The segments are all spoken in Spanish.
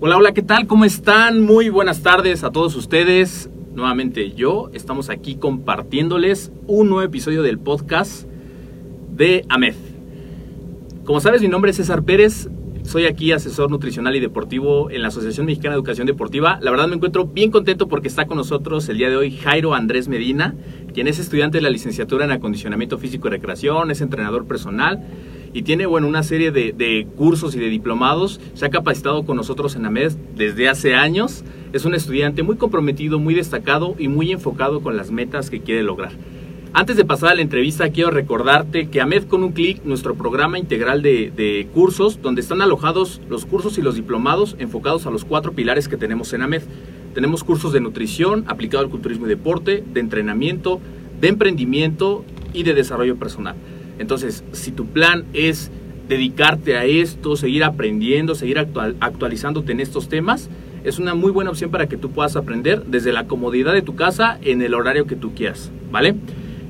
Hola, hola, ¿qué tal? ¿Cómo están? Muy buenas tardes a todos ustedes. Nuevamente yo, estamos aquí compartiéndoles un nuevo episodio del podcast de AMED. Como sabes, mi nombre es César Pérez, soy aquí asesor nutricional y deportivo en la Asociación Mexicana de Educación Deportiva. La verdad me encuentro bien contento porque está con nosotros el día de hoy Jairo Andrés Medina, quien es estudiante de la licenciatura en acondicionamiento físico y recreación, es entrenador personal y tiene bueno, una serie de, cursos y de diplomados. Se ha capacitado con nosotros en AMED desde hace años. Es un estudiante muy comprometido, muy destacado y muy enfocado con las metas que quiere lograr. Antes de pasar a la entrevista, quiero recordarte que AMED con un clic, nuestro programa integral de, de, cursos, donde están alojados los cursos y los diplomados enfocados a los cuatro pilares que tenemos en AMED. Tenemos cursos de nutrición aplicado al culturismo y deporte, de entrenamiento, de emprendimiento y de desarrollo personal. Entonces, si tu plan es dedicarte a esto, seguir aprendiendo, seguir actual, actualizándote en estos temas, es una muy buena opción para que tú puedas aprender desde la comodidad de tu casa en el horario que tú quieras, ¿vale?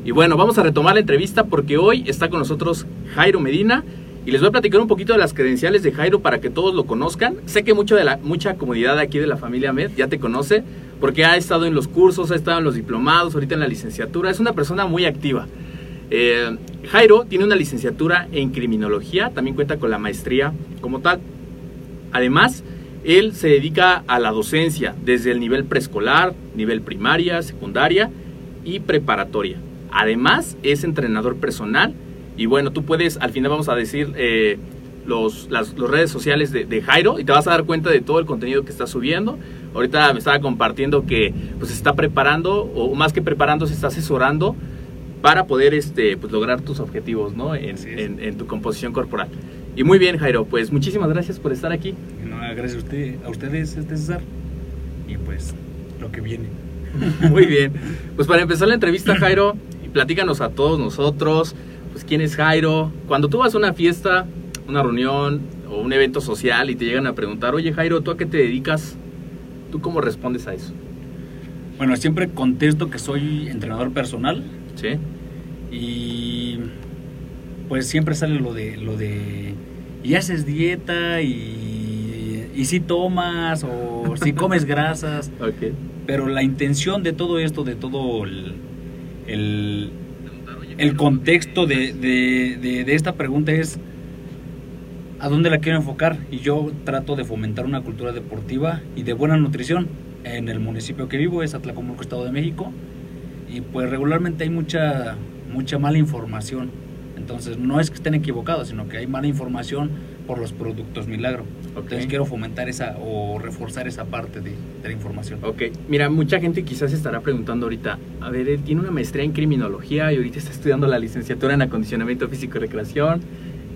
Y bueno, vamos a retomar la entrevista porque hoy está con nosotros Jairo Medina y les voy a platicar un poquito de las credenciales de Jairo para que todos lo conozcan. Sé que mucho de la, mucha comunidad aquí de la familia Med ya te conoce porque ha estado en los cursos, ha estado en los diplomados, ahorita en la licenciatura, es una persona muy activa. Eh, Jairo tiene una licenciatura en criminología, también cuenta con la maestría como tal. Además, él se dedica a la docencia desde el nivel preescolar, nivel primaria, secundaria y preparatoria. Además, es entrenador personal y bueno, tú puedes, al final vamos a decir eh, los, las los redes sociales de, de, Jairo y te vas a dar cuenta de todo el contenido que está subiendo. Ahorita me estaba compartiendo que pues está preparando, o más que preparando, se está asesorando para poder este, pues, lograr tus objetivos ¿no? en, en, en, tu composición corporal. Y muy bien, Jairo, pues muchísimas gracias por estar aquí. No, gracias a, usted, a ustedes, este César, y pues lo que viene. muy bien, pues para empezar la entrevista, Jairo, platícanos a todos nosotros, pues quién es Jairo. Cuando tú vas a una fiesta, una reunión o un evento social y te llegan a preguntar, oye Jairo, ¿tú a qué te dedicas? ¿Tú cómo respondes a eso? Bueno, siempre contesto que soy entrenador personal. Sí. Y pues siempre sale lo de lo de y haces dieta y, y si tomas o si comes grasas. Okay. Pero la intención de todo esto, de todo el, el, el contexto de, de, de, de, esta pregunta es a dónde la quiero enfocar y yo trato de fomentar una cultura deportiva y de buena nutrición en el municipio que vivo es Atlacomulco, Estado de México y pues regularmente hay mucha mucha mala información. Entonces no es que estén equivocados sino que hay mala información por los productos milagro. Okay. entonces quiero fomentar esa o reforzar esa parte de, de, la información. Ok mira mucha gente quizás estará preguntando ahorita a ver él tiene una maestría en criminología y ahorita está estudiando la licenciatura en acondicionamiento físico y recreación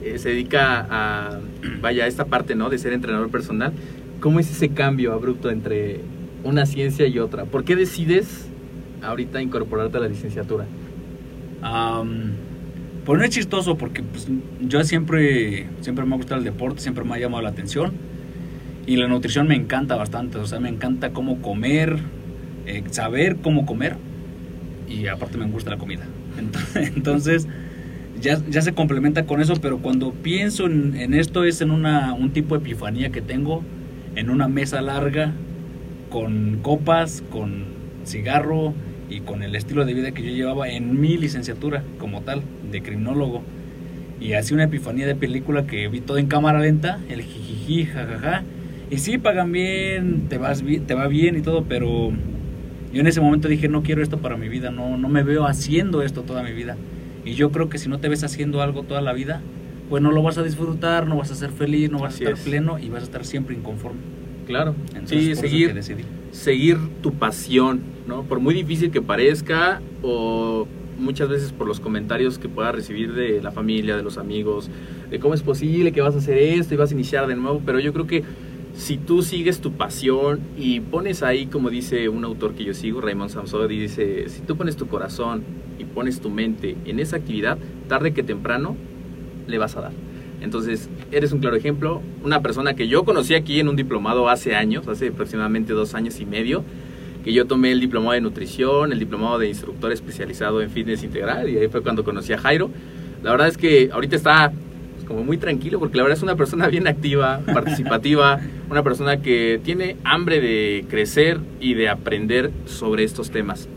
eh, se dedica a vaya a esta parte no de ser entrenador personal. Cómo es ese cambio abrupto entre una ciencia y otra. ¿Por qué decides ahorita incorporarte a la licenciatura? Am, pues no es chistoso porque pues, yo siempre, siempre me ha gustado el deporte, siempre me ha llamado la atención y la nutrición me encanta bastante, o sea, me encanta cómo comer, eh, saber cómo comer y aparte me gusta la comida. Entonces, entonces, ya, ya se complementa con eso, pero cuando pienso en, en esto es en una, un tipo de epifanía que tengo en una mesa larga con copas, con cigarro y con el estilo de vida que yo llevaba en mi licenciatura como tal, de criminólogo. Y así una epifanía de película que vi todo en cámara lenta, el jijiji, jajaja. Y sí, pagan bien, te, vas bien, te va bien y todo, pero yo en ese momento dije, no quiero esto para mi vida, no, no me veo haciendo esto toda mi vida. Y yo creo que si no te ves haciendo algo toda la vida, pues no lo vas a disfrutar, no vas a ser feliz, no vas Así a estar es. pleno y vas a estar siempre inconforme. Claro. Entonces, sí, seguir. Seguir tu pasión, ¿no? Por muy difícil que parezca o muchas veces por los comentarios que puedas recibir de la familia, de los amigos, de cómo es posible que vas a hacer esto y vas a iniciar de nuevo, pero yo creo que si tú sigues tu pasión y pones ahí, como dice un autor que yo sigo, Raymond Samson, dice, si tú pones tu corazón y pones tu mente en esa actividad, tarde que temprano le vas a dar. Entonces, eres un claro ejemplo, una persona que yo conocí aquí en un diplomado hace años, hace aproximadamente dos años y medio, que yo tomé el diplomado de nutrición, el diplomado de instructor especializado en fitness integral, y ahí fue cuando conocí a Jairo. La verdad es que ahorita está pues, como muy tranquilo, porque la verdad es una persona bien activa, participativa, una persona que tiene hambre de crecer y de aprender sobre estos temas.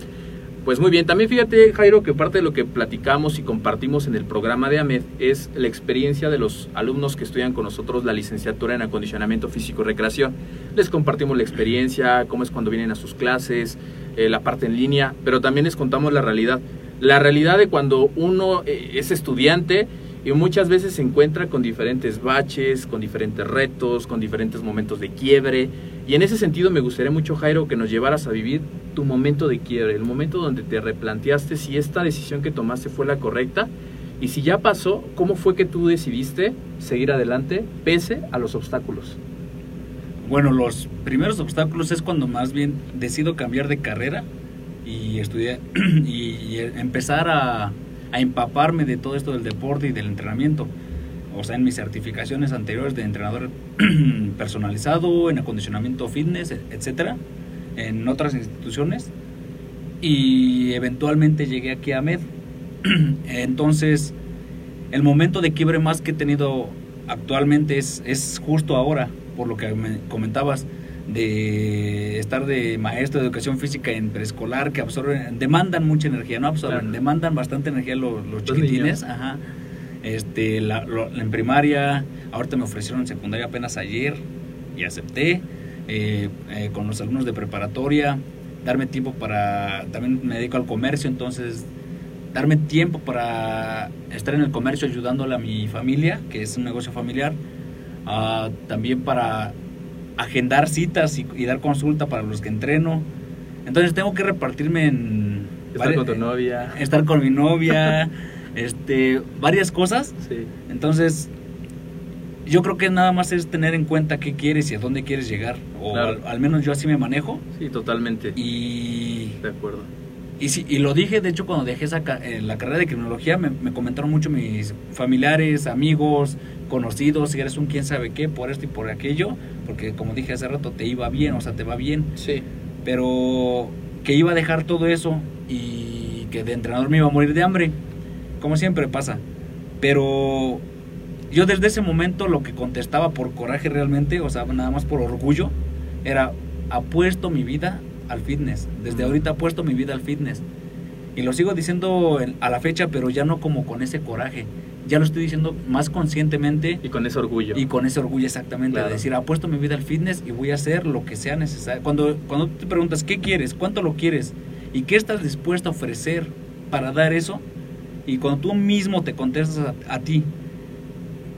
Pues muy bien, también fíjate Jairo que parte de lo que platicamos y compartimos en el programa de AMED es la experiencia de los alumnos que estudian con nosotros la licenciatura en acondicionamiento físico y recreación. Les compartimos la experiencia, cómo es cuando vienen a sus clases, eh, la parte en línea, pero también les contamos la realidad. La realidad de cuando uno eh, es estudiante y muchas veces se encuentra con diferentes baches, con diferentes retos, con diferentes momentos de quiebre. Y en ese sentido me gustaría mucho, Jairo, que nos llevaras a vivir tu momento de quiebre, el momento donde te replanteaste si esta decisión que tomaste fue la correcta y si ya pasó, ¿cómo fue que tú decidiste seguir adelante pese a los obstáculos? Bueno, los primeros obstáculos es cuando más bien decido cambiar de carrera y estudiar y, empezar a, a empaparme de todo esto del deporte y del entrenamiento. O sea, en mis certificaciones anteriores de entrenador personalizado, en acondicionamiento fitness, etcétera, en otras instituciones. Y eventualmente llegué aquí a MED. Entonces, el momento de quiebre más que he tenido actualmente es, es justo ahora, por lo que me comentabas, de estar de maestro de educación física en preescolar, que absorben, demandan mucha energía, no absorben, Claro. demandan bastante energía los, los chiquitines, ajá. Este, la, lo- en primaria, ahorita me ofrecieron en secundaria apenas ayer y acepté, eh, eh, con los alumnos de preparatoria, darme tiempo para, también me dedico al comercio, entonces darme tiempo para estar en el comercio ayudándole a mi familia, que es un negocio familiar, ah, también para agendar citas y, y dar consulta para los que entreno. Entonces tengo que repartirme en... Estar con tu novia. Estar con mi novia, este, varias cosas. Sí. Entonces, yo creo que nada más es tener en cuenta qué quieres y a dónde quieres llegar. O Claro. al, al menos yo así me manejo. Sí, totalmente. Y De acuerdo. y, sí, y lo dije, de hecho, cuando dejé esa, eh, la carrera de criminología, me, me comentaron mucho mis familiares, amigos, conocidos, si eres un quién sabe qué, por esto y por aquello, porque como dije hace rato, te iba bien, o sea, te va bien, Sí. pero que iba a dejar todo eso y que de entrenador me iba a morir de hambre, como siempre pasa. Pero yo desde ese momento lo que contestaba por coraje realmente, o sea, nada más por orgullo, era apuesto mi vida al fitness. Desde ahorita apuesto mi vida al fitness. Y lo sigo diciendo en- a la fecha, pero ya no como con ese coraje. Ya lo estoy diciendo más conscientemente Y con ese orgullo. y con ese orgullo exactamente Claro. de decir, apuesto mi vida al fitness y voy a hacer lo que sea necesario. Cuando, cuando te preguntas, ¿qué quieres? ¿Cuánto lo quieres? ¿Y qué estás dispuesto a ofrecer para dar eso? Y cuando tú mismo te contestas a, a ti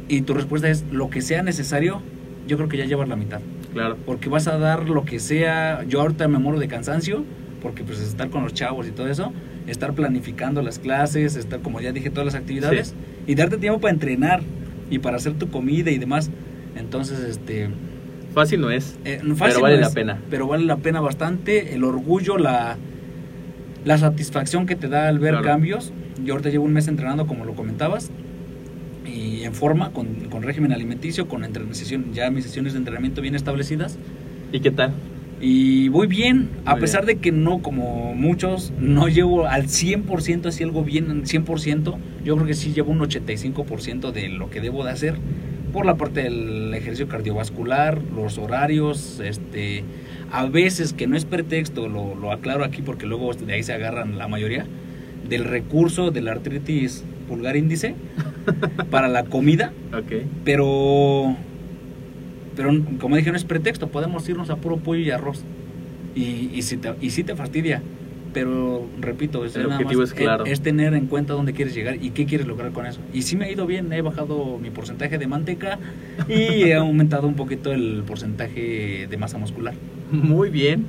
y tu respuesta es lo que sea necesario, yo creo que ya llevas la mitad. Claro. Porque vas a dar lo que sea. Yo ahorita me muero de cansancio, porque pues estar con los chavos y todo eso, estar planificando las clases, estar, como ya dije, todas las actividades, y darte tiempo para entrenar y para hacer tu comida y demás. Entonces, este, Fácil no es. Eh, pero vale no la pena. Pero vale la pena bastante. El orgullo, la, la satisfacción que te da al ver Claro. cambios. Yo ahorita llevo un mes entrenando, como lo comentabas. Y en forma, con, con régimen alimenticio, con entre- sesión- ya mis sesiones de entrenamiento bien establecidas. ¿Y qué tal? Y voy bien, a Muy pesar bien. de que no, como muchos, no llevo al 100% así algo bien, al 100%. Yo creo que sí llevo un 85% de lo que debo de hacer por la parte del ejercicio cardiovascular, los horarios, este, a veces que no es pretexto, lo, lo aclaro aquí porque luego de ahí se agarran la mayoría, del recurso de la artritis pulgar índice para la comida, Ok. pero pero como dije no es pretexto podemos irnos a puro pollo y arroz y, y si te y sí te fastidia pero repito es, El objetivo es claro. es tener en cuenta dónde quieres llegar y qué quieres lograr con eso y sí me ha ido bien he bajado mi porcentaje de manteca y he aumentado un poquito el porcentaje de masa muscular Muy bien.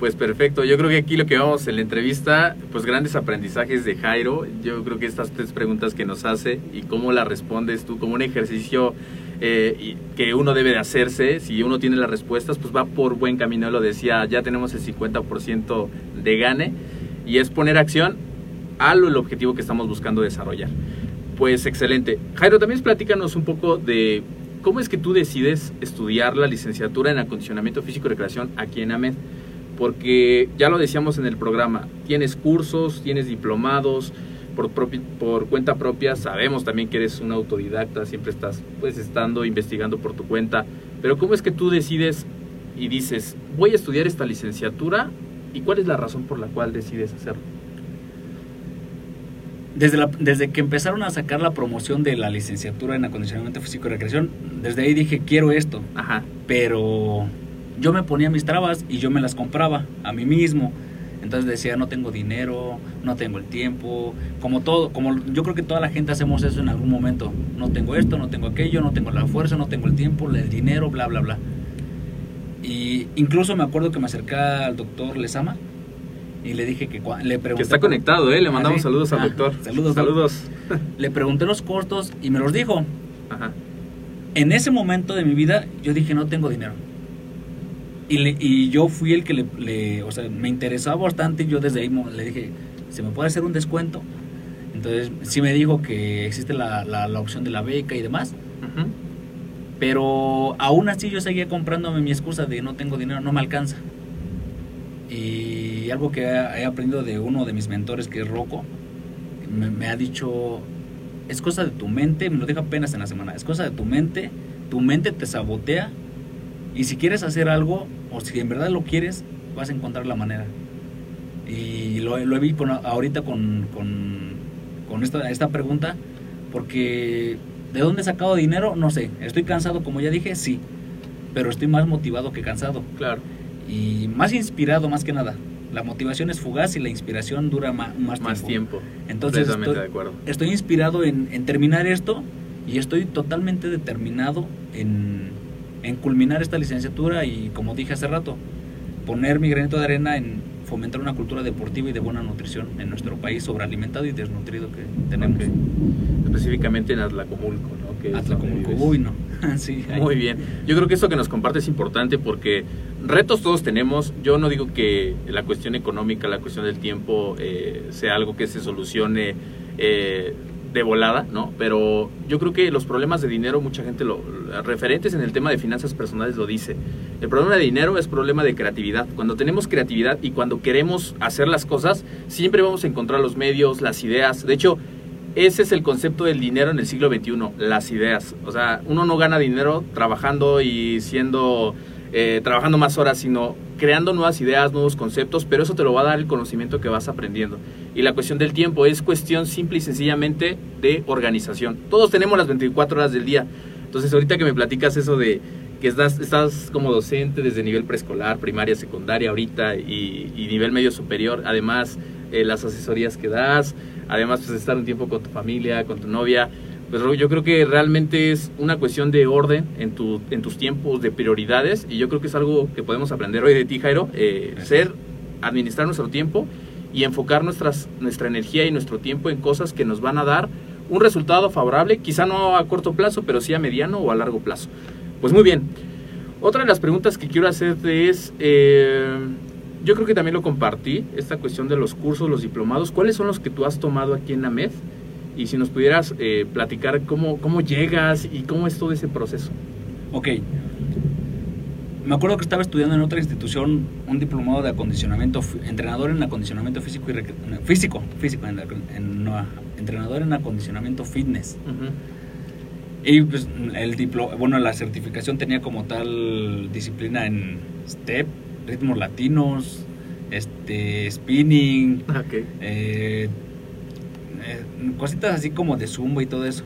Pues perfecto. Yo creo que aquí lo que vamos en la entrevista, pues grandes aprendizajes de Jairo. Yo creo que estas tres preguntas que nos hace y cómo las respondes tú como un ejercicio eh, que uno debe de hacerse, si uno tiene las respuestas, pues va por buen camino. Lo decía, ya tenemos el 50% de gane y es poner acción a lo el objetivo que estamos buscando desarrollar. Pues excelente. Jairo, también platícanos un poco de cómo es que tú decides estudiar la licenciatura en acondicionamiento físico y recreación aquí en AMED. Porque ya lo decíamos en el programa, tienes cursos, tienes diplomados, por, propi- por cuenta propia, sabemos también que eres un autodidacta, siempre estás pues estando investigando por tu cuenta, pero ¿cómo es que tú decides y dices, voy a estudiar esta licenciatura y cuál es la razón por la cual decides hacerlo? desde, la- desde que empezaron a sacar la promoción de la licenciatura en acondicionamiento físico y recreación desde ahí dije quiero esto Ajá, pero yo me ponía mis trabas y yo me las compraba a mí mismo. Entonces decía, no tengo dinero, no tengo el tiempo, como todo, como yo creo que toda la gente hacemos eso en algún momento. No tengo esto, no tengo aquello, no tengo la fuerza, no tengo el tiempo, el dinero, bla, bla, bla. Y incluso me acuerdo que me acerqué al doctor Lesama y le dije que le pregunté que está conectado, ¿eh? Le Ah, mandamos ¿sí? saludos al Ah, doctor. Saludos, Saludos. Le pregunté los costos y me los dijo. Ajá. En ese momento de mi vida yo dije no tengo dinero. Y, le- y yo fui el que le, le- o sea, me interesaba bastante y yo desde ahí le dije, ¿se me puede hacer un descuento? Entonces sí me dijo que existe la, la- la opción de la beca y demás. Ujú. Pero aún así yo seguía comprándome mi excusa de no tengo dinero, no me alcanza. Y algo que he he aprendido de uno de mis mentores, que es Rocco, me, me ha dicho, es cosa de tu mente, me lo dijo apenas en la semana, es cosa de tu mente, tu mente te sabotea y si quieres hacer algo o si en verdad lo quieres, vas a encontrar la manera. Y lo, lo vi con, ahorita con, con, con esta, esta pregunta, porque ¿de dónde he sacado dinero? No sé. ¿Estoy cansado como ya dije? Sí. Pero estoy más motivado que cansado. Claro. Y más inspirado más que nada. La motivación es fugaz y la inspiración dura ma- más, Más tiempo. Entonces Completamente estoy, de acuerdo. estoy inspirado en, en terminar esto y estoy totalmente determinado en, en culminar esta licenciatura y como dije hace rato, poner mi granito de arena en fomentar una cultura deportiva y de buena nutrición en nuestro país sobrealimentado y desnutrido que tenemos. Específicamente en Atlacomulco, ¿no? Que Atlacomulco, uy no. sí. Muy bien. Yo creo que esto que nos comparte es importante porque retos todos tenemos. Yo no digo que la cuestión económica, la cuestión del tiempo eh, sea algo que se solucione eh, de volada, ¿no? Pero yo creo que los problemas de dinero, mucha gente lo referentes en el tema de finanzas personales lo dice. El problema de dinero es problema de creatividad. Cuando tenemos creatividad y cuando queremos hacer las cosas, siempre vamos a encontrar los medios, las ideas. De hecho, ese es el concepto del dinero en el siglo XXI, las ideas. O sea, uno no gana dinero trabajando y siendo, eh, trabajando más horas, sino creando nuevas ideas, nuevos conceptos, pero eso te lo va a dar el conocimiento que vas aprendiendo. Y la cuestión del tiempo es cuestión simple y sencillamente de organización. Todos tenemos las 24 horas del día. Entonces, ahorita que me platicas eso de que estás, estás como docente desde nivel preescolar, primaria, secundaria ahorita y, y nivel medio superior, además eh, las asesorías que das, además pues estar un tiempo con tu familia, con tu novia, pues yo creo que realmente es una cuestión de orden en, tu, en tus tiempos, de prioridades, y yo creo que es algo que podemos aprender hoy de ti, Jairo, eh, ser, administrar nuestro tiempo y enfocar nuestras, nuestra energía y nuestro tiempo en cosas que nos van a dar un resultado favorable, quizá no a corto plazo, pero sí a mediano o a largo plazo. Pues muy bien. Otra de las preguntas que quiero hacerte es, eh, yo creo que también lo compartí, esta cuestión de los cursos, los diplomados, ¿cuáles son los que tú has tomado aquí en AMED? Y si nos pudieras eh, platicar cómo, cómo llegas y cómo es todo ese proceso. Ok. Me acuerdo que estaba estudiando en otra institución un diplomado de acondicionamiento, entrenador en acondicionamiento físico y físico, físico, en, en- no, entrenador en acondicionamiento fitness. Y pues el diplo, bueno, la certificación tenía como tal disciplina en step, ritmos latinos, este spinning, Ok. eh, eh, cositas así como de zumba y todo eso.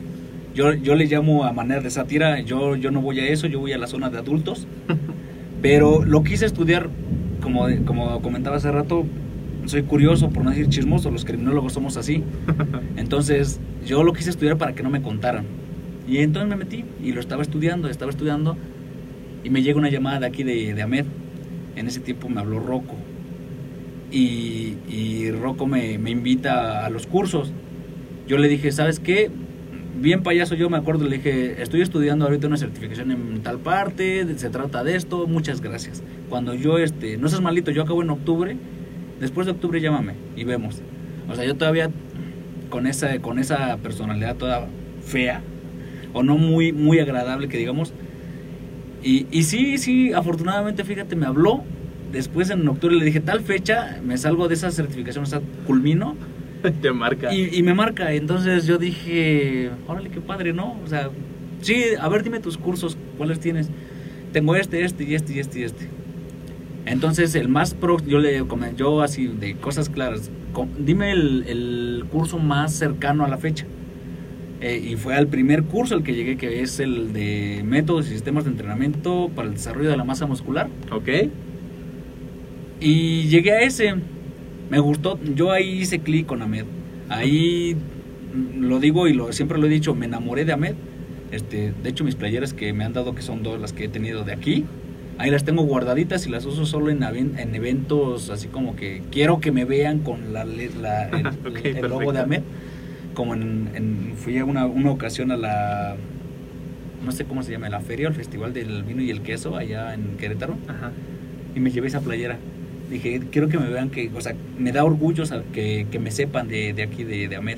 Yo, yo le llamo a manera de sátira, yo, yo no voy a eso, yo voy a la zona de adultos. Pero lo quise estudiar, como, como comentaba hace rato, soy curioso, por no decir chismoso, los criminólogos somos así. Entonces yo lo quise estudiar para que no me contaran. Y entonces me metí y lo estaba estudiando, estaba estudiando y me llega una llamada de aquí de, de Ahmed. En ese tiempo me habló Rocco. Y, y Rocco me, me invita a los cursos. Yo le dije, ¿sabes qué? Bien payaso yo me acuerdo, le dije, estoy estudiando ahorita una certificación en tal parte, se trata de esto, muchas gracias. Cuando yo, este, no seas malito, yo acabo en octubre, después de octubre llámame y vemos. O sea, yo todavía con esa, con esa personalidad toda fea, o no muy, muy agradable que digamos. Y, y sí, sí, afortunadamente, fíjate, me habló. Después en octubre le dije, tal fecha, me salgo de esa certificación, o sea, culmino. Te marca. Y, y me marca, entonces yo dije, órale, qué padre, ¿no? O sea, sí, a ver, dime tus cursos, ¿cuáles tienes? Tengo este, este y este y este y este. Entonces, el más pro, yo le comenté, yo así, de cosas claras, dime el, el curso más cercano a la fecha. Eh, y fue al primer curso al que llegué, que es el de métodos y sistemas de entrenamiento para el desarrollo de la masa muscular. Ok. Y llegué a ese. Me gustó. Yo ahí hice clic con Ahmed. Ahí mm, lo digo y lo, siempre lo he dicho, me enamoré de Ahmed. Este, de hecho, mis playeras que me han dado, que son dos las que he tenido de aquí, ahí las tengo guardaditas y las uso solo en, eventos así como que quiero que me vean con la, la- el, Ok, el logo de Ahmed. Como en, en- fui a una, una ocasión a la, no sé cómo se llama, la feria, el festival del vino y el queso allá en Querétaro Ajá. y me llevé esa playera. Dije, quiero que me vean que, o sea, me da orgullo que, que me sepan de, de aquí, de, de Amed.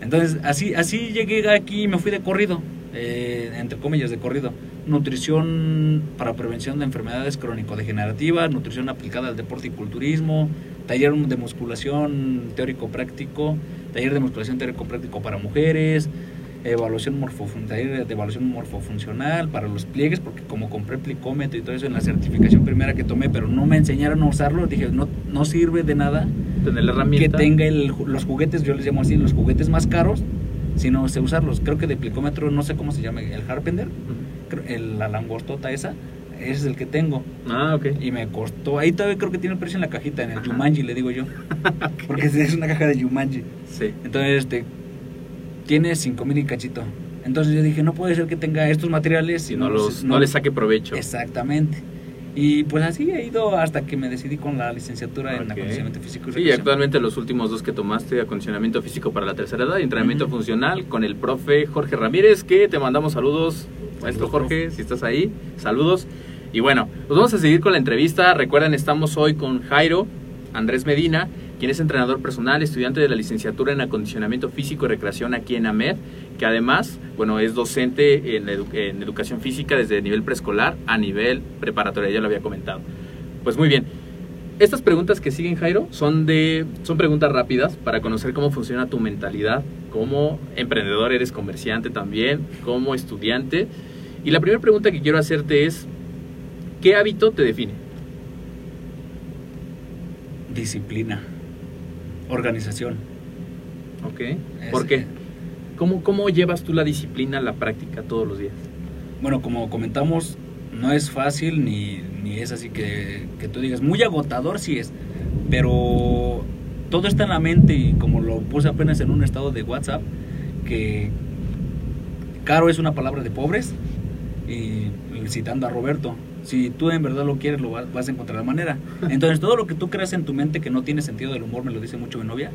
Entonces, así, así llegué aquí y me fui de corrido, eh, entre comillas, de corrido. Nutrición para prevención de enfermedades crónico-degenerativas, nutrición aplicada al deporte y culturismo, taller de musculación teórico-práctico, taller de musculación teórico-práctico para mujeres, evaluación morfofun- taller de evaluación morfofuncional para los pliegues, porque como compré plicómetro y todo eso en la certificación primera que tomé, pero no me enseñaron a usarlo, dije, no, no sirve de nada Tener la que herramienta. tenga el los juguetes, yo les llamo así, los juguetes más caros, si no sé usarlos. Creo que de plicómetro, no sé cómo se llama, el Harpender, Ujú. creo- el- la langostota esa, ese es el que tengo. Ah, ok. Y me costó, ahí todavía creo que tiene el precio en la cajita, en el Ajá. Jumanji, le digo yo. Porque es una caja de Jumanji. Sí. Entonces, este, tiene 5000 y cachito. Entonces yo dije, no puede ser que tenga estos materiales Si no, los, no, le saque provecho. Exactamente. Y pues así he ido hasta que me decidí con la licenciatura en Ok. acondicionamiento físico y Sí, actualmente los últimos dos que tomaste, acondicionamiento físico para la tercera edad y entrenamiento funcional con el profe Jorge Ramírez, que te mandamos saludos, maestro Saludos, Jorge, si estás ahí, saludos. Y bueno, pues vamos a seguir con la entrevista. Recuerden, estamos hoy con Jairo Andrés Medina, quien es entrenador personal, estudiante de la licenciatura en acondicionamiento físico y recreación aquí en AMED, que además, bueno, es docente en, edu- educación física desde nivel preescolar a nivel preparatoria, ya lo había comentado. Pues muy bien. Estas preguntas que siguen, Jairo, son de son preguntas rápidas para conocer cómo funciona tu mentalidad, como emprendedor, eres comerciante también, como estudiante. Y la primera pregunta que quiero hacerte es, ¿qué hábito te define? Disciplina. Organización. ¿Ok? Es- ¿Por qué? ¿Cómo, ¿Cómo llevas tú la disciplina a la práctica todos los días? Bueno, como comentamos, no es fácil ni, ni es así que, que tú digas, muy agotador sí es, pero todo está en la mente y como lo puse apenas en un estado de WhatsApp, que caro es una palabra de pobres y citando a Roberto, si tú en verdad lo quieres, lo vas, vas a encontrar la manera. Entonces, todo lo que tú creas en tu mente que no tiene sentido del humor, me lo dice mucho mi novia,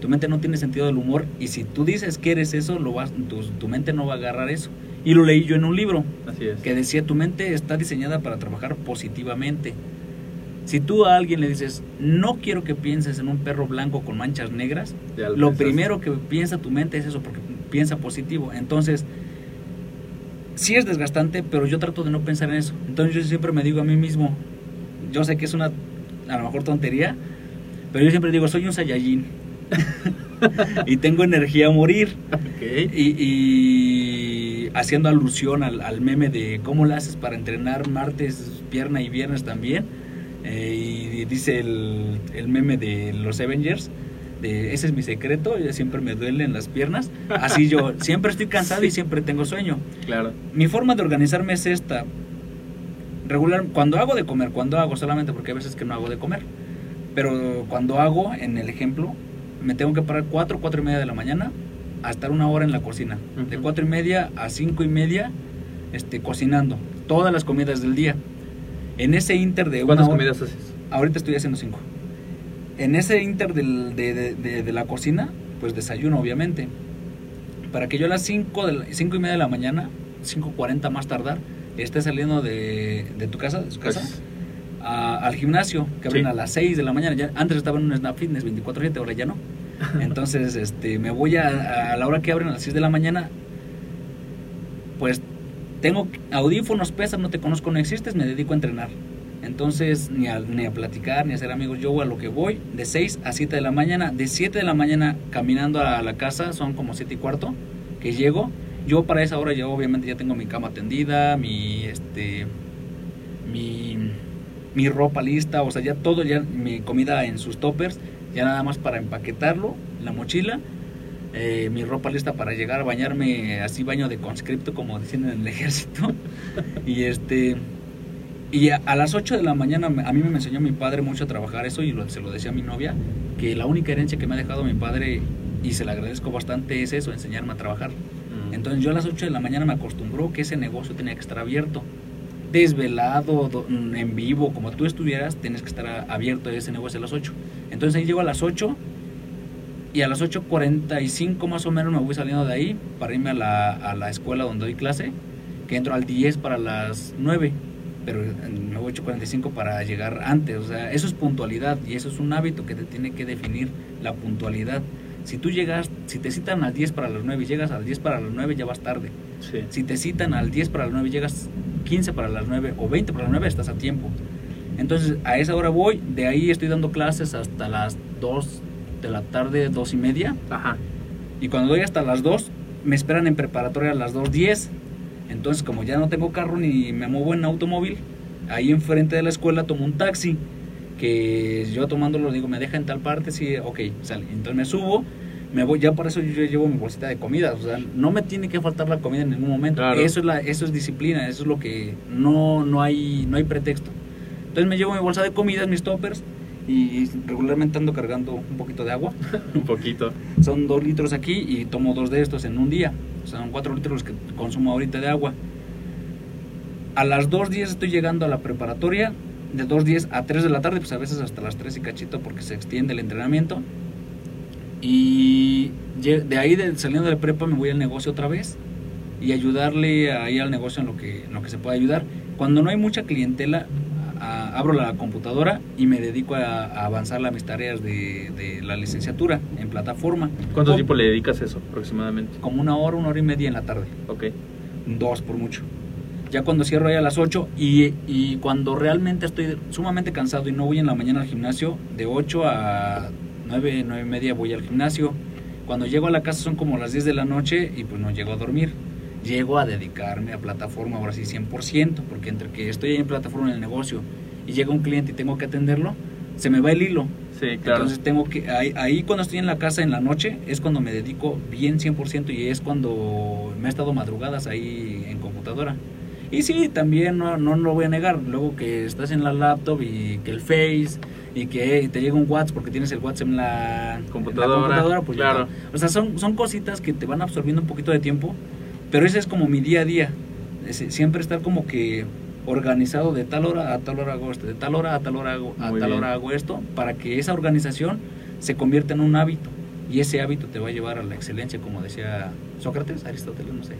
tu mente no tiene sentido del humor y si tú dices que eres eso, lo vas, tu, tu mente no va a agarrar eso. Y lo leí yo en un libro Así es. que decía, tu mente está diseñada para trabajar positivamente. Si tú a alguien le dices, no quiero que pienses en un perro blanco con manchas negras, lo piensas. primero que piensa tu mente es eso, porque piensa positivo. Entonces, sí es desgastante, pero yo trato de no pensar en eso. Entonces yo siempre me digo a mí mismo, yo sé que es una, a lo mejor tontería, pero yo siempre digo, soy un Saiyajin. y tengo energía a morir. Y, y haciendo alusión al, al meme de cómo le haces para entrenar martes, pierna y viernes también. Eh, y dice el, el meme de los Avengers. De, ese es mi secreto, siempre me duelen las piernas. Así yo siempre estoy cansado y siempre tengo sueño. Claro. Mi forma de organizarme es esta. Regular, cuando hago de comer, cuando hago solamente porque hay veces que no hago de comer. Pero cuando hago, en el ejemplo, me tengo que parar 4, 4 y media de la mañana a estar una hora en la cocina. De Ujú. 4 y media a 5 y media este, cocinando todas las comidas del día. En ese inter de una ¿Cuántas hora- comidas haces? Ahorita estoy haciendo 5. En ese inter del- de, de- de- de la cocina, pues desayuno, obviamente. Para que yo a las 5 de la- cinco y media de la mañana, 5.40 más tardar, esté saliendo de, de tu casa, de su casa, Pues, a- al gimnasio, que abren Sí. a las 6 de la mañana. Ya, antes estaba en un Snap Fitness 24-7, ahora ya no. Entonces, este, me voy a, a la hora que abren a las 6 de la mañana. Pues tengo audífonos, pesas, no te conozco, no existes, me dedico a entrenar. Entonces, ni a, ni a platicar, ni a ser amigos, yo a lo que voy, de 6 a 7 de la mañana, de 7 de la mañana caminando a la casa, son como 7 y cuarto, que llego. Yo para esa hora ya obviamente ya tengo mi cama tendida, mi, este, mi, mi ropa lista, o sea, ya todo, ya mi comida en sus toppers, ya nada más para empaquetarlo, la mochila, eh, mi ropa lista para llegar a bañarme, así baño de conscripto, como dicen en el ejército, y este... Y a, a las 8 de la mañana a mí me enseñó mi padre mucho a trabajar eso y lo- se lo decía a mi novia, que la única herencia que me ha dejado mi padre, y se le agradezco bastante, es eso, enseñarme a trabajar. mm, Entonces yo a las 8 de la mañana me acostumbró que ese negocio tenía que estar abierto. Desvelado, do- en vivo, como tú estuvieras, tienes que estar abierto ese negocio a las 8. Entonces ahí llego a las 8 y a las 8.45 más o menos me voy saliendo de ahí para irme a la, a la escuela donde doy clase, que entro al 10 para las 9, pero voy 8.45 para llegar antes. O sea, eso es puntualidad y eso es un hábito que te tiene que definir la puntualidad. Si tú llegas, si te citan al 10 para las 9 y llegas al 10 para las 9, ya vas tarde. sí. Si te citan al 10 para las 9 y llegas 15 para las 9 o 20 para las 9, estás a tiempo. Entonces, a esa hora voy, de ahí estoy dando clases hasta las 2 de la tarde, 2 y media. Ajá. Y cuando doy hasta las 2, me esperan en preparatoria a las 2.10. Entonces, como ya no tengo carro ni me muevo en automóvil, ahí enfrente de la escuela tomo un taxi. Que yo tomándolo digo, me deja en tal parte, sí, ok, sale. Entonces me subo, me voy, ya por eso yo llevo mi bolsita de comida. O sea, no me tiene que faltar la comida en ningún momento. Claro. Eso, es la, eso es disciplina, eso es lo que no, no, hay, no hay pretexto. Entonces me llevo mi bolsa de comidas, mis toppers, y regularmente ando cargando un poquito de agua. Un poquito. Son dos litros aquí y tomo dos de estos en un día. Son cuatro litros los que consumo ahorita de agua. A las 2.10 estoy llegando a la preparatoria. De 2.10 a 3 de la tarde, pues a veces hasta las 3 y cachito porque se extiende el entrenamiento. Y de ahí, de, saliendo de prepa, me voy al negocio otra vez y ayudarle ahí al negocio en lo que, en lo que se pueda ayudar. Cuando no hay mucha clientela, a- abro la computadora y me dedico a, a avanzar a mis tareas de, de la licenciatura en plataforma. ¿Cuánto O- tiempo le dedicas a eso aproximadamente? Como una hora, una hora y media en la tarde. Ok. Dos por mucho. Ya cuando cierro ahí a las 8 y, y cuando realmente estoy sumamente cansado y no voy en la mañana al gimnasio, de 8 a 9, 9 y media voy al gimnasio. Cuando llego a la casa son como las 10 de la noche y pues no llego a dormir. Llego a dedicarme a plataforma ahora sí 100%, porque entre que estoy en plataforma en el negocio y llega un cliente y tengo que atenderlo, se me va el hilo. Sí, claro. Entonces tengo que, ahí, ahí cuando estoy en la casa en la noche es cuando me dedico bien 100% y es cuando me he estado madrugadas ahí en computadora. Y sí, también no, no lo voy a negar, luego que estás en la laptop y que el Face y que te llega un WhatsApp porque tienes el WhatsApp en la en la Computadora, computadora, pues ya claro. está. O sea, son, son cositas que te van absorbiendo un poquito de tiempo, pero ese es como mi día a día. Siempre estar como que organizado de tal hora a tal hora hago esto, de tal hora a tal hora hago, a Muy tal bien. hora hago esto, para que esa organización se convierta en un hábito. Y ese hábito te va a llevar a la excelencia, como decía Sócrates, Aristóteles, no sé.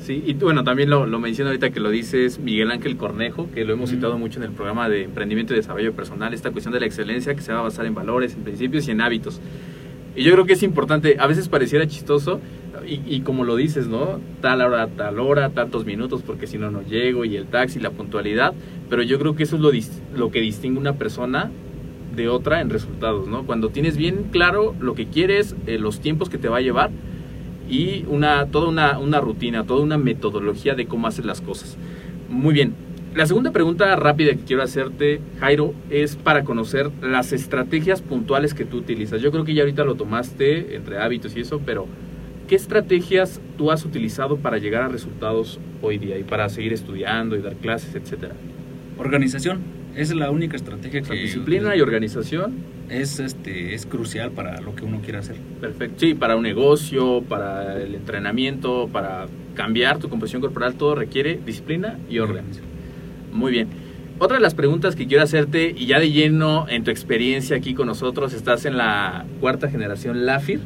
Sí, y bueno, también lo, lo menciona ahorita que lo dices Miguel Ángel Cornejo, que lo hemos citado mucho en el programa de emprendimiento y desarrollo personal, esta cuestión de la excelencia que se va a basar en valores, en principios y en hábitos. Y yo creo que es importante, a veces pareciera chistoso, y, como lo dices, ¿no? Tal hora, tal hora, tantos minutos, porque si no, no llego, y el taxi, la puntualidad, pero yo creo que eso es lo, lo que distingue una persona de otra en resultados, ¿no? Cuando tienes bien claro lo que quieres, eh, los tiempos que te va a llevar, y una, toda una, una rutina, toda una metodología de cómo hacer las cosas. Muy bien. La segunda pregunta rápida que quiero hacerte, Jairo, es para conocer las estrategias puntuales que tú utilizas. Yo creo que ya ahorita lo tomaste entre hábitos y eso, pero ¿qué estrategias tú has utilizado para llegar a resultados hoy día y para seguir estudiando y dar clases, etcétera? Organización. Esa es la única estrategia que disciplina y organización, es, este, es crucial para lo que uno quiera hacer. perfecto. Sí, para un negocio, para el entrenamiento, para cambiar tu composición corporal, todo requiere disciplina y orden. Muy bien. Otra de las preguntas que quiero hacerte, y ya de lleno en tu experiencia aquí con nosotros, estás en la cuarta generación LAFIR.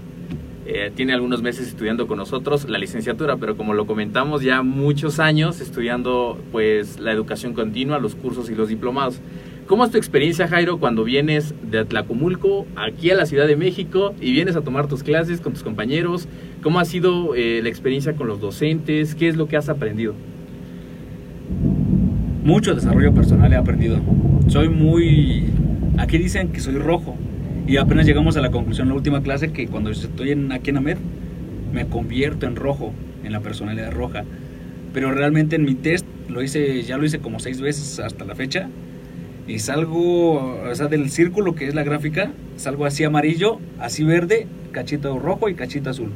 Eh, tiene algunos meses estudiando con nosotros la licenciatura, pero como lo comentamos, ya muchos años estudiando pues la educación continua, los cursos y los diplomados. ¿Cómo es tu experiencia, Jairo, cuando vienes de Atlacomulco aquí a la Ciudad de México y vienes a tomar tus clases con tus compañeros? ¿Cómo ha sido eh, la experiencia con los docentes? ¿Qué es lo que has aprendido? Mucho desarrollo personal he aprendido. Soy muy... Aquí dicen que soy rojo. Y apenas llegamos a la conclusión en la última clase que cuando estoy en, aquí en AMED me convierto en rojo, en la personalidad roja. Pero realmente en mi test lo hice, ya lo hice como seis veces hasta la fecha. Y salgo, o sea, del círculo que es la gráfica, salgo así amarillo, así verde, cachito rojo y cachito azul.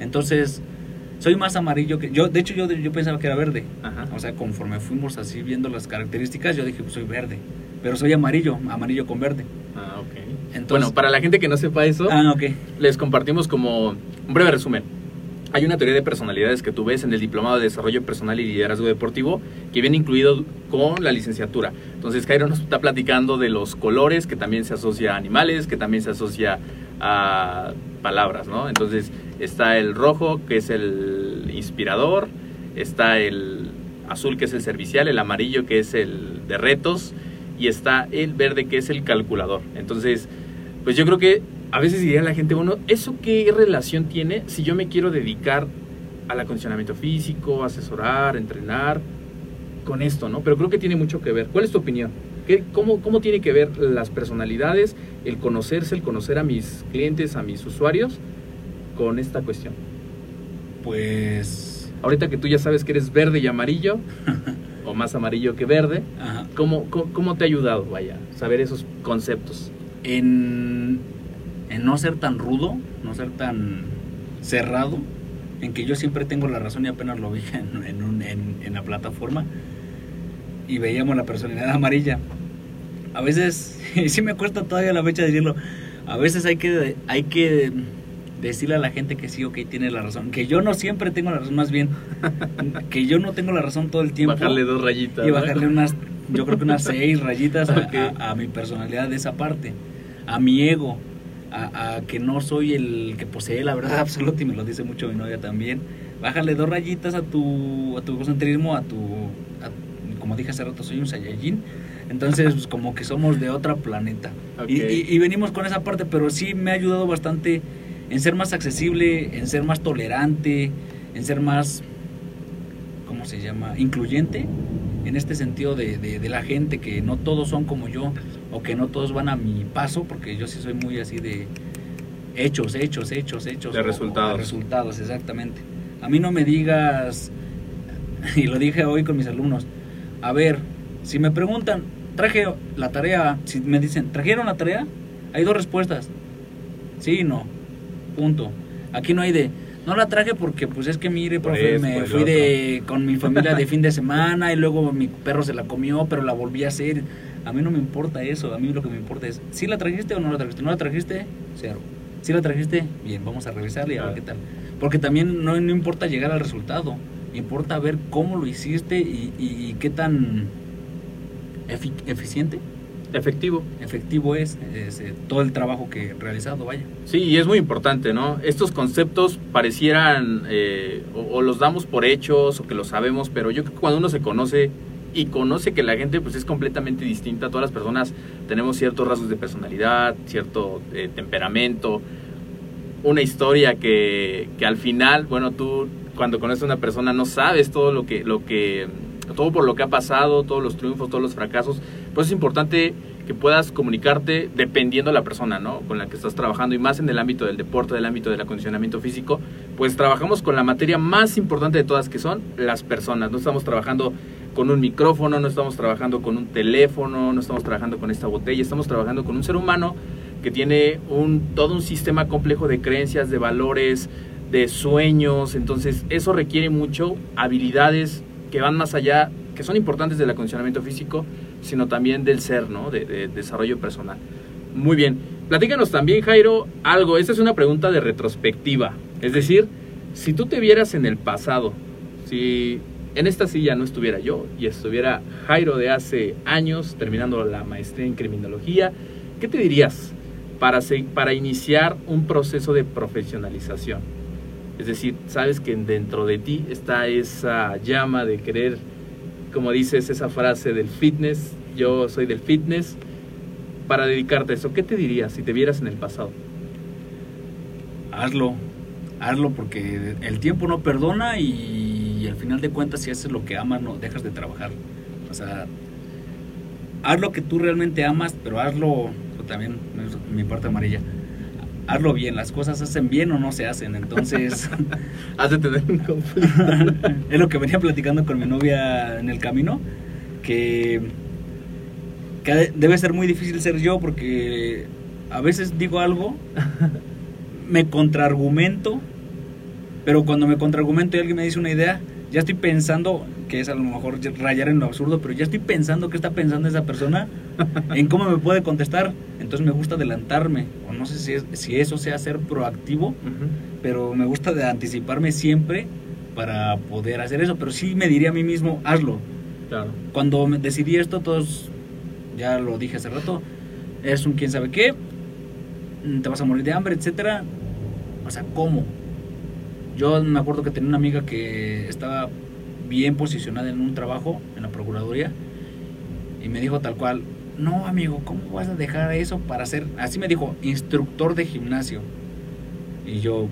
Entonces, soy más amarillo que... Yo, de hecho, yo, yo pensaba que era verde. Ajá. O sea, conforme fuimos así viendo las características, yo dije, pues soy verde. Pero soy amarillo, amarillo con verde. Ah, ok. Entonces- bueno, para la gente que no sepa eso, Ah, les compartimos como un breve resumen. Hay una teoría de personalidades que tú ves en el Diplomado de Desarrollo Personal y Liderazgo Deportivo que viene incluido con la licenciatura. Entonces, Cairo nos está platicando de los colores, que también se asocia a animales, que también se asocia a palabras, ¿no? Entonces, está el rojo, que es el inspirador, está el azul, que es el servicial, el amarillo, que es el de retos, y está el verde, que es el calculador. Entonces, pues yo creo que a veces diría la gente, bueno, ¿eso qué relación tiene si yo me quiero dedicar al acondicionamiento físico, asesorar, entrenar con esto, ¿no? Pero creo que tiene mucho que ver. ¿Cuál es tu opinión? ¿Qué, cómo, ¿Cómo tiene que ver las personalidades, el conocerse, el conocer a mis clientes, a mis usuarios con esta cuestión? Pues... Ahorita que tú ya sabes que eres verde y amarillo, o más amarillo que verde, Ajá. ¿cómo, cómo, cómo te ha ayudado, vaya, saber esos conceptos? En, en no ser tan rudo, no ser tan cerrado, en que yo siempre tengo la razón y apenas lo vi en, en, un- en- en la plataforma y veíamos la personalidad amarilla. A veces, y sí me cuesta todavía la fecha decirlo, a veces hay que, hay que decirle a la gente que sí, ok, tiene la razón. Que yo no siempre tengo la razón, más bien, que yo no tengo la razón todo el tiempo. Bajarle dos rayitas. Y ¿no? bajarle unas, yo creo que unas seis rayitas a, Ok. a- a mi personalidad de esa parte, a mi ego, a, a que no soy el que posee la verdad absoluta y me lo dice mucho mi novia también. Bájale dos rayitas a tu, a tu egocentrismo, a tu, a- como dije hace rato, soy un Saiyajin. Entonces, pues, como que somos de otro planeta. Y, y- y venimos con esa parte, pero sí me ha ayudado bastante en ser más accesible, en ser más tolerante, en ser más, ¿cómo se llama? Incluyente, en este sentido de, de- de la gente, que no todos son como yo, o que no todos van a mi paso, porque yo sí soy muy así de hechos, hechos, hechos, hechos. De o- o resultados. resultados, exactamente. A mí no me digas, y lo dije hoy con mis alumnos, a ver, si me preguntan, traje la tarea, si me dicen, ¿trajeron la tarea? Hay dos respuestas. Sí y no. Punto. Aquí no hay de, no la traje porque pues es que mire, Por profe, eso, me por fui de con mi familia de fin de semana y luego mi perro se la comió, pero la volví a hacer. A mí no me importa eso, a mí lo que me importa es, si la trajiste o no la trajiste? ¿No la trajiste? Cero. Si la trajiste, bien, vamos a revisarla y a ver Ah. qué tal. Porque también no, no importa llegar al resultado, importa ver cómo lo hiciste y, y- y qué tan efi- eficiente Efectivo. efectivo es, es, eh, todo el trabajo que he realizado, vaya. Sí, y es muy importante, ¿no? Estos conceptos parecieran eh, o, o los damos por hechos o que lo sabemos, pero yo creo que cuando uno se conoce y conoce que la gente pues es completamente distinta, todas las personas tenemos ciertos rasgos de personalidad, cierto eh, temperamento, una historia que, que al final, bueno, tú cuando conoces a una persona no sabes todo lo que, lo que, todo por lo que ha pasado, todos los triunfos, todos los fracasos, pues es importante que puedas comunicarte dependiendo de la persona, ¿no? Con la que estás trabajando y más en el ámbito del deporte, del ámbito del acondicionamiento físico, pues trabajamos con la materia más importante de todas que son las personas. No estamos trabajando con un micrófono, no estamos trabajando con un teléfono, no estamos trabajando con esta botella, estamos trabajando con un ser humano que tiene un, todo un sistema complejo de creencias, de valores, de sueños, entonces eso requiere mucho habilidades que van más allá, que son importantes del acondicionamiento físico, sino también del ser, ¿no? De, de desarrollo personal. Muy bien. Platícanos también, Jairo, algo. Esta es una pregunta de retrospectiva. Es decir, si tú te vieras en el pasado, si en esta silla no estuviera yo y estuviera Jairo de hace años terminando la maestría en criminología, ¿qué te dirías para, para iniciar un proceso de profesionalización? Es decir, sabes que dentro de ti está esa llama de querer, como dices, esa frase del fitness, yo soy del fitness, para dedicarte a eso. ¿Qué te dirías si te vieras en el pasado? Hazlo, hazlo porque el tiempo no perdona y al final de cuentas si haces lo que amas no dejas de trabajar. O sea, haz lo que tú realmente amas, pero hazlo también mi parte amarilla. Hazlo bien, las cosas se hacen bien o no se hacen, entonces Has de tener un conflicto. es lo que venía platicando con mi novia en el camino, que, que debe ser muy difícil ser yo porque a veces digo algo, me contraargumento, pero cuando me contraargumento y alguien me dice una idea, ya estoy pensando, que es a lo mejor rayar en lo absurdo, pero ya estoy pensando qué está pensando esa persona, en cómo me puede contestar, entonces me gusta adelantarme, o no sé si, es- si eso sea ser proactivo, Ujú. pero me gusta de anticiparme siempre para poder hacer eso, pero sí me diría a mí mismo, hazlo. Claro. Cuando decidí esto, todos, ya lo dije hace rato, es un quién sabe qué, te vas a morir de hambre, etcétera. O sea, ¿cómo? Yo me acuerdo que tenía una amiga que estaba bien posicionada en un trabajo en la procuraduría y me dijo tal cual, no amigo, ¿cómo vas a dejar eso para ser, así me dijo, instructor de gimnasio? Y yo,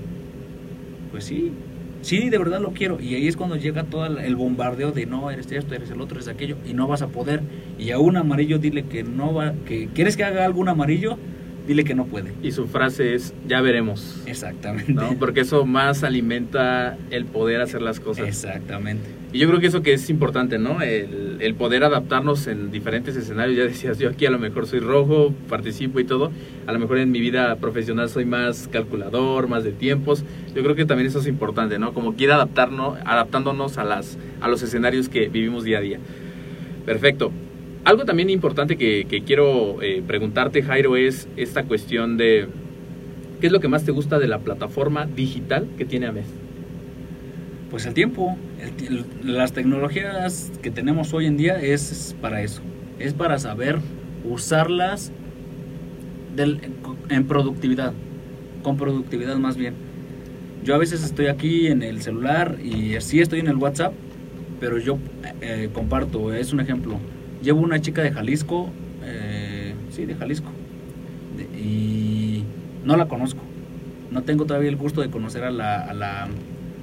pues sí, sí, de verdad lo quiero. Y ahí es cuando llega todo el- bombardeo de no, eres esto, eres el otro, eres aquello, y no vas a poder. Y a un amarillo dile que no va, que quieres que haga algún amarillo, dile que no puede. Y su frase es, ya veremos. Exactamente. ¿no? Porque eso más alimenta el poder hacer las cosas. Exactamente. Y yo creo que eso que es importante, ¿no? El, el poder adaptarnos en diferentes escenarios. Ya decías, yo aquí a lo mejor soy rojo, participo y todo. A lo mejor en mi vida profesional soy más calculador, más de tiempos. Yo creo que también eso es importante, ¿no? Como quiera adaptarnos, adaptándonos a, las, a los escenarios que vivimos día a día. Perfecto. Algo también importante que, quiero eh, preguntarte, Jairo, es esta cuestión de qué es lo que más te gusta de la plataforma digital que tiene AMED. Pues el tiempo, las tecnologías que tenemos hoy en día es para eso, es para saber usarlas en productividad, con productividad más bien. Yo a veces estoy aquí en el celular y sí estoy en el WhatsApp, pero yo eh, comparto, es un ejemplo. Llevo una chica de Jalisco, eh, sí, de Jalisco, y no la conozco. No tengo todavía el gusto de conocer a la, a la,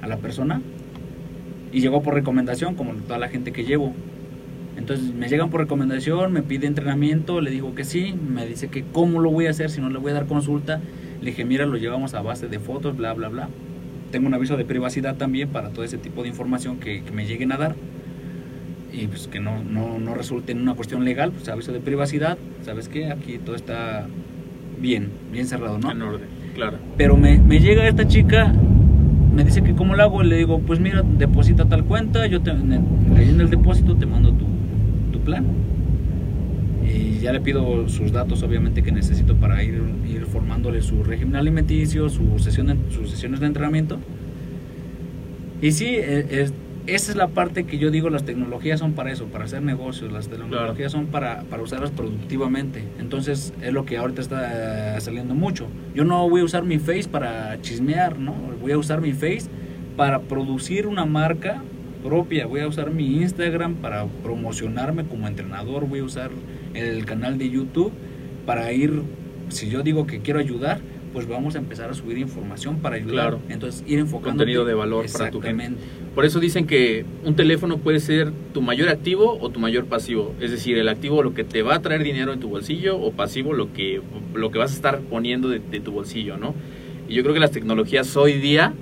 a la persona. Y llegó por recomendación, como toda la gente que llevo. Entonces me llegan por recomendación, me pide entrenamiento, le digo que sí, me dice que cómo lo voy a hacer si no le voy a dar consulta. Le dije, mira, lo llevamos a base de fotos, bla, bla, bla. Tengo un aviso de privacidad también para todo ese tipo de información que me lleguen a dar. Y pues que no, no, no resulte en una cuestión legal, pues aviso de privacidad. ¿Sabes qué? Aquí todo está bien, bien cerrado, ¿no? En orden, claro. Pero me, me llega esta chica, me dice que cómo lo hago, le digo, pues mira, deposita tal cuenta, yo te en el, ahí en el depósito te mando tu, tu plan. Y ya le pido sus datos, obviamente, que necesito para ir, ir formándole su régimen alimenticio, su sesión sus sesiones de entrenamiento. Y sí, e- es, esa es la parte que yo digo, las tecnologías son para eso, para hacer negocios, las tecnologías son para, para usarlas productivamente. Entonces es lo que ahorita está eh, saliendo mucho. Yo no voy a usar mi face para chismear, ¿no? Voy a usar mi face para producir una marca propia, voy a usar mi Instagram para promocionarme como entrenador, voy a usar el canal de YouTube para ir, si yo digo que quiero ayudar, pues vamos a empezar a subir información para ayudar. Claro. Entonces ir enfocando. Contenido de valor para tu gente. Por eso dicen que un teléfono puede ser tu mayor activo o tu mayor pasivo. Es decir, el activo lo que te va a traer dinero en tu bolsillo o pasivo lo que, lo que vas a estar poniendo de, de tu bolsillo, ¿no? Y yo creo que las tecnologías hoy día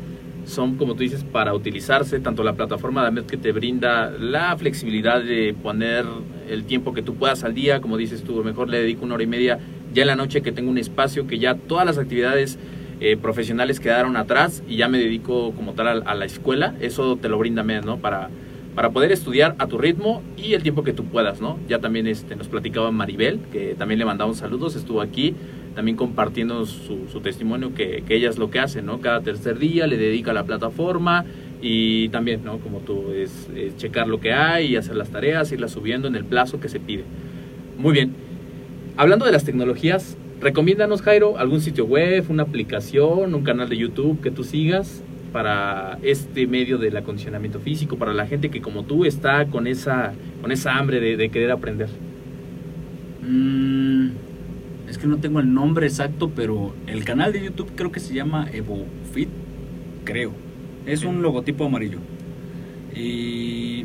son, como tú dices, para utilizarse, tanto la plataforma de AMED que te brinda la flexibilidad de poner el tiempo que tú puedas al día, como dices tú, mejor le dedico una hora y media ya en la noche que tengo un espacio, que ya todas las actividades eh, profesionales quedaron atrás y ya me dedico como tal a, a la escuela, eso te lo brinda MED, ¿no? Para, para poder estudiar a tu ritmo y el tiempo que tú puedas, ¿no? Ya también este, nos platicaba Maribel, que también le mandamos saludos, estuvo aquí también compartiendo su, su testimonio que, que, ella es lo que hace, ¿no? Cada tercer día le dedica a la plataforma y también, ¿no? Como tú, es, es checar lo que hay y hacer las tareas, irlas subiendo en el plazo que se pide. Muy bien. Hablando de las tecnologías, recomiéndanos, Jairo, algún sitio web, una aplicación, un canal de YouTube que tú sigas para este medio del acondicionamiento físico, para la gente que como tú está con esa, con esa hambre de, de querer aprender. Mm, es que no tengo el nombre exacto, pero el canal de YouTube creo que se llama EvoFit, creo. Es un logotipo amarillo. Y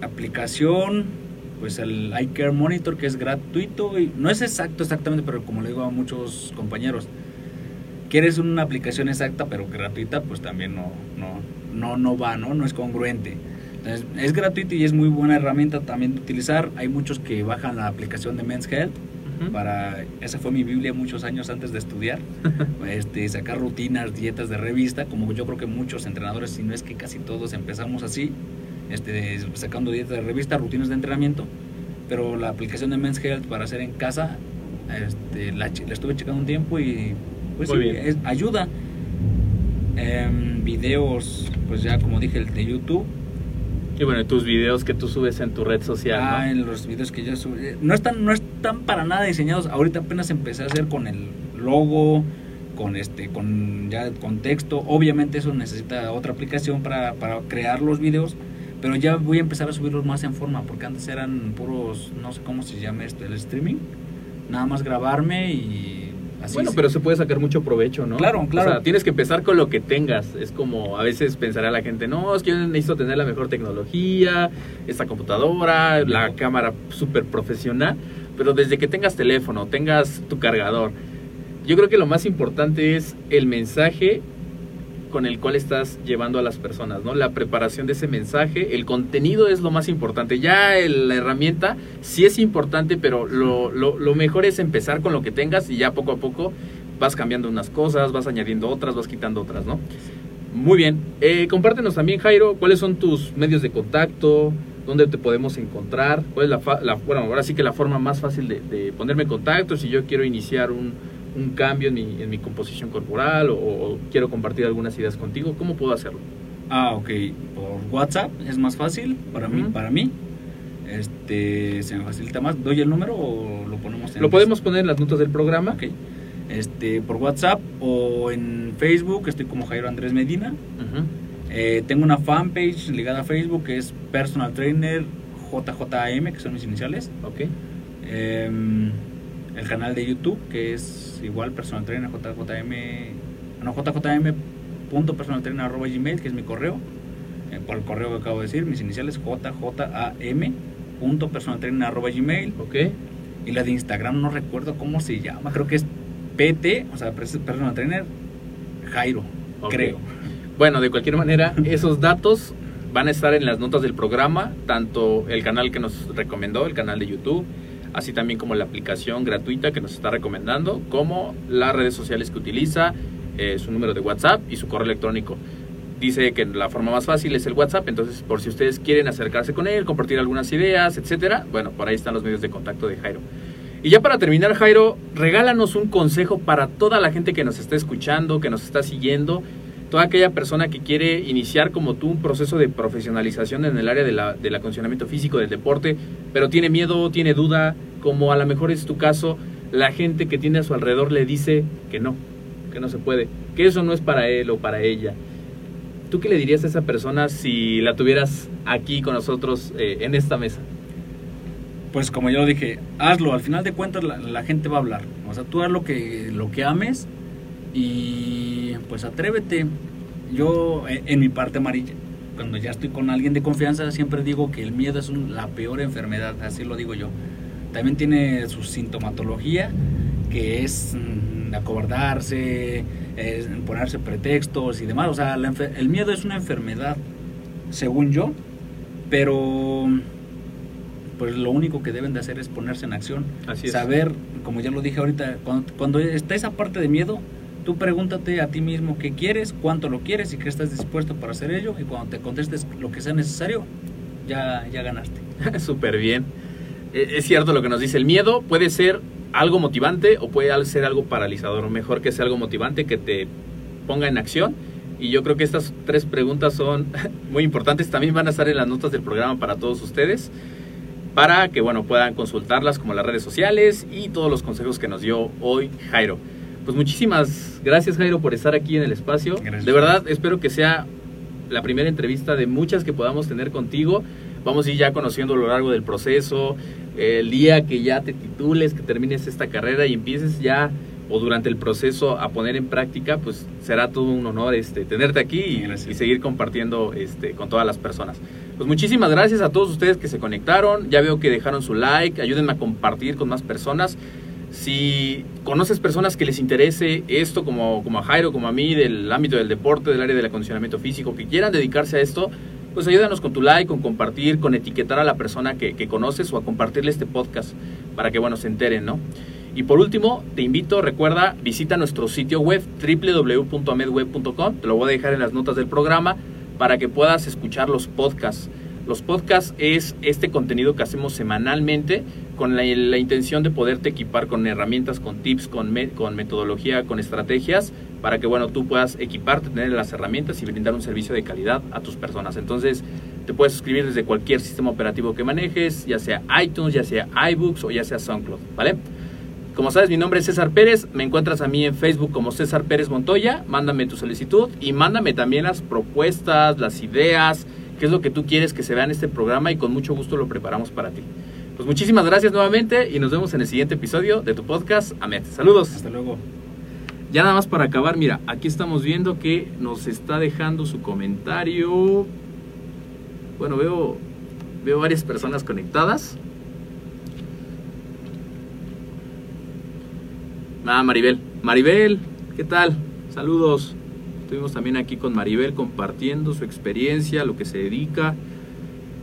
aplicación, pues el iCare Monitor que es gratuito y no es exacto exactamente, pero como le digo a muchos compañeros, quieres una aplicación exacta pero gratuita, pues también no no no no va, ¿no? No es congruente. Entonces, es gratuito y es muy buena herramienta también de utilizar. Hay muchos que bajan la aplicación de Men's Health para esa fue mi biblia muchos años antes de estudiar este sacar rutinas dietas de revista como yo creo que muchos entrenadores si no es que casi todos empezamos así este sacando dietas de revista rutinas de entrenamiento pero la aplicación de Men's Health para hacer en casa este, la, la estuve checando un tiempo y pues sí, es, ayuda eh, videos pues ya como dije el de YouTube y bueno, tus videos que tú subes en tu red social. Ah, ¿no? en los videos que yo subo. No están, no están para nada diseñados. Ahorita apenas empecé a hacer con el logo, con este, con ya contexto. Obviamente eso necesita otra aplicación para, para crear los videos. Pero ya voy a empezar a subirlos más en forma, porque antes eran puros, no sé cómo se llama esto, el streaming. Nada más grabarme y Así bueno, pero se puede sacar mucho provecho, ¿no? Claro, claro. O sea, tienes que empezar con lo que tengas. Es como a veces pensará la gente, no, es que yo necesito tener la mejor tecnología, esta computadora, la cámara súper profesional, pero desde que tengas teléfono, tengas tu cargador, yo creo que lo más importante es el mensaje con el cual estás llevando a las personas, ¿no? La preparación de ese mensaje, el contenido es lo más importante. Ya el, la herramienta sí es importante, pero lo, lo, lo, mejor es empezar con lo que tengas y ya poco a poco vas cambiando unas cosas, vas añadiendo otras, vas quitando otras, ¿no? Muy bien. Eh, compártenos también, Jairo, cuáles son tus medios de contacto, dónde te podemos encontrar, cuál es la, la bueno, ahora sí que la forma más fácil de, de ponerme en contacto si yo quiero iniciar un, un cambio en mi, en mi composición corporal o, o, quiero compartir algunas ideas contigo, ¿cómo puedo hacerlo? Ah, ok. Por WhatsApp es más fácil para uh -huh. mí. Para mí. Este, se me facilita más. ¿Doy el número o lo ponemos en Lo podemos poner en las notas del programa. Ok. Este, por WhatsApp o en Facebook, estoy como Jairo Andrés Medina. Uh -huh. Eh, tengo una fanpage ligada a Facebook que es Personal Trainer JJM, que son mis iniciales. Ok. Eh, el canal de YouTube, que es igual personal trainer JJM, no, jjm.personaltrainer.gmail, que es mi correo, eh, por el correo que acabo de decir, mis iniciales jjam.personaltrainer.gmail. Ok. Y la de Instagram no recuerdo cómo se llama, creo que es PT, o sea, personal trainer Jairo, okay. creo. Bueno, de cualquier manera, esos datos van a estar en las notas del programa, tanto el canal que nos recomendó, el canal de YouTube, así también como la aplicación gratuita que nos está recomendando, como las redes sociales que utiliza, eh, su número de WhatsApp y su correo electrónico. Dice que la forma más fácil es el WhatsApp, entonces por si ustedes quieren acercarse con él, compartir algunas ideas, etcétera, bueno, por ahí están los medios de contacto de Jairo. Y ya para terminar, Jairo, regálanos un consejo para toda la gente que nos está escuchando, que nos está siguiendo, toda aquella persona que quiere iniciar como tú un proceso de profesionalización en el área de la, del acondicionamiento físico, del deporte, pero tiene miedo, tiene duda, como a lo mejor es tu caso, la gente que tiene a su alrededor le dice que no, que no se puede, que eso no es para él o para ella. ¿Tú qué le dirías a esa persona si la tuvieras aquí con nosotros eh, en esta mesa? Pues como yo dije, hazlo, al final de cuentas la, gente va a hablar. O sea, tú haz lo que, lo que ames y pues atrévete. Yo eh, en mi parte amarilla, cuando ya estoy con alguien de confianza, siempre digo que el miedo es un- la peor enfermedad, así lo digo yo. También tiene su sintomatología, que es mm, acobardarse, es ponerse pretextos y demás. O sea, la el miedo es una enfermedad, según yo, pero pues lo único que deben de hacer es ponerse en acción. Así es. Saber, como ya lo dije ahorita, cuando, cuando está esa parte de miedo, tú pregúntate a ti mismo qué quieres, cuánto lo quieres y qué estás dispuesto para hacer ello. Y cuando te contestes lo que sea necesario, ya, ya ganaste. Súper bien. Eh, Es cierto lo que nos dice. El miedo puede ser algo motivante o puede ser algo paralizador. Mejor que sea algo motivante, que te ponga en acción. Y yo creo que estas tres preguntas son muy importantes. También van a estar en las notas del programa para todos ustedes. Para que bueno, puedan consultarlas como las redes sociales y todos los consejos que nos dio hoy Jairo. Pues muchísimas gracias Jairo por estar aquí en el espacio. Gracias. De verdad espero que sea la primera entrevista de muchas que podamos tener contigo. Vamos a ir ya conociendo a lo largo del proceso, el día que ya te titules, que termines esta carrera y empieces ya o durante el proceso a poner en práctica, pues será todo un honor este tenerte aquí y seguir compartiendo este con todas las personas. Pues muchísimas gracias a todos ustedes que se conectaron. Ya veo que dejaron su like, ayúdenme a compartir con más personas. Si conoces personas que les interese esto, como, como a Jairo, como a mí, del ámbito del deporte, del área del acondicionamiento físico, que quieran dedicarse a esto, pues ayúdanos con tu like, con compartir, con etiquetar a la persona que, conoces o a compartirle este podcast para que, bueno, se enteren, ¿no? Y por último, te invito, recuerda, visita nuestro sitio web www.amedweb.com, te lo voy a dejar en las notas del programa para que puedas escuchar los podcasts. Los podcasts es este contenido que hacemos semanalmente con la, intención de poderte equipar con herramientas, con tips, con, con metodología, con estrategias, para que bueno, tú puedas equiparte, tener las herramientas y brindar un servicio de calidad a tus personas. Entonces, te puedes suscribir desde cualquier sistema operativo que manejes, ya sea iTunes, ya sea iBooks o ya sea SoundCloud, ¿vale? Como sabes, mi nombre es César Pérez. Me encuentras a mí en Facebook como César Pérez Montoya. Mándame tu solicitud y mándame también las propuestas, las ideas, qué es lo que tú quieres que se vea en este programa y con mucho gusto lo preparamos para ti. Pues muchísimas gracias nuevamente y nos vemos en el siguiente episodio de tu podcast Amet. Saludos. Hasta luego. Ya nada más para acabar, mira, aquí estamos viendo que nos está dejando su comentario. Bueno, veo, veo varias personas conectadas. Ah, Maribel. Maribel, ¿qué tal? Saludos. Estuvimos también aquí con Maribel compartiendo su experiencia, lo que se dedica.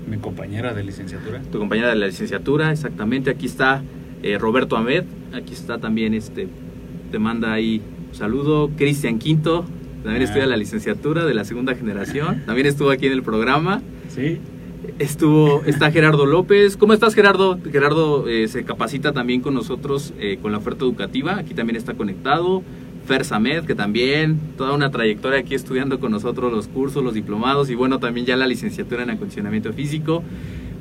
Mi compañera de licenciatura. Tu compañera de la licenciatura, exactamente. Aquí está eh, Roberto Ahmed. Aquí está también, este, te manda ahí un saludo. Cristian Quinto, también Ah. estudia la licenciatura de la segunda generación. También estuvo aquí en el programa. Sí. Estuvo, está Gerardo López. ¿Cómo estás, Gerardo? Gerardo eh, se capacita también con nosotros eh, con la oferta educativa. Aquí también está conectado. Fer Samed, que también toda una trayectoria aquí estudiando con nosotros los cursos, los diplomados y bueno, también ya la licenciatura en acondicionamiento físico.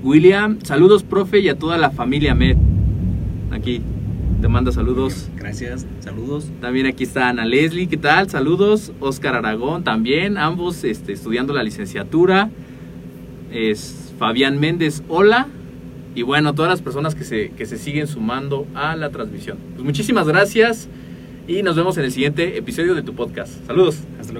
William, saludos, profe, y a toda la familia Med. Aquí te manda saludos. Gracias. Saludos. También aquí está Ana Leslie, ¿qué tal? Saludos. Oscar Aragón también, ambos este, estudiando la licenciatura. Es Fabián Méndez, hola. Y bueno, todas las personas que se, que se siguen sumando a la transmisión. Pues muchísimas gracias y nos vemos en el siguiente episodio de tu podcast. Saludos. Hasta luego.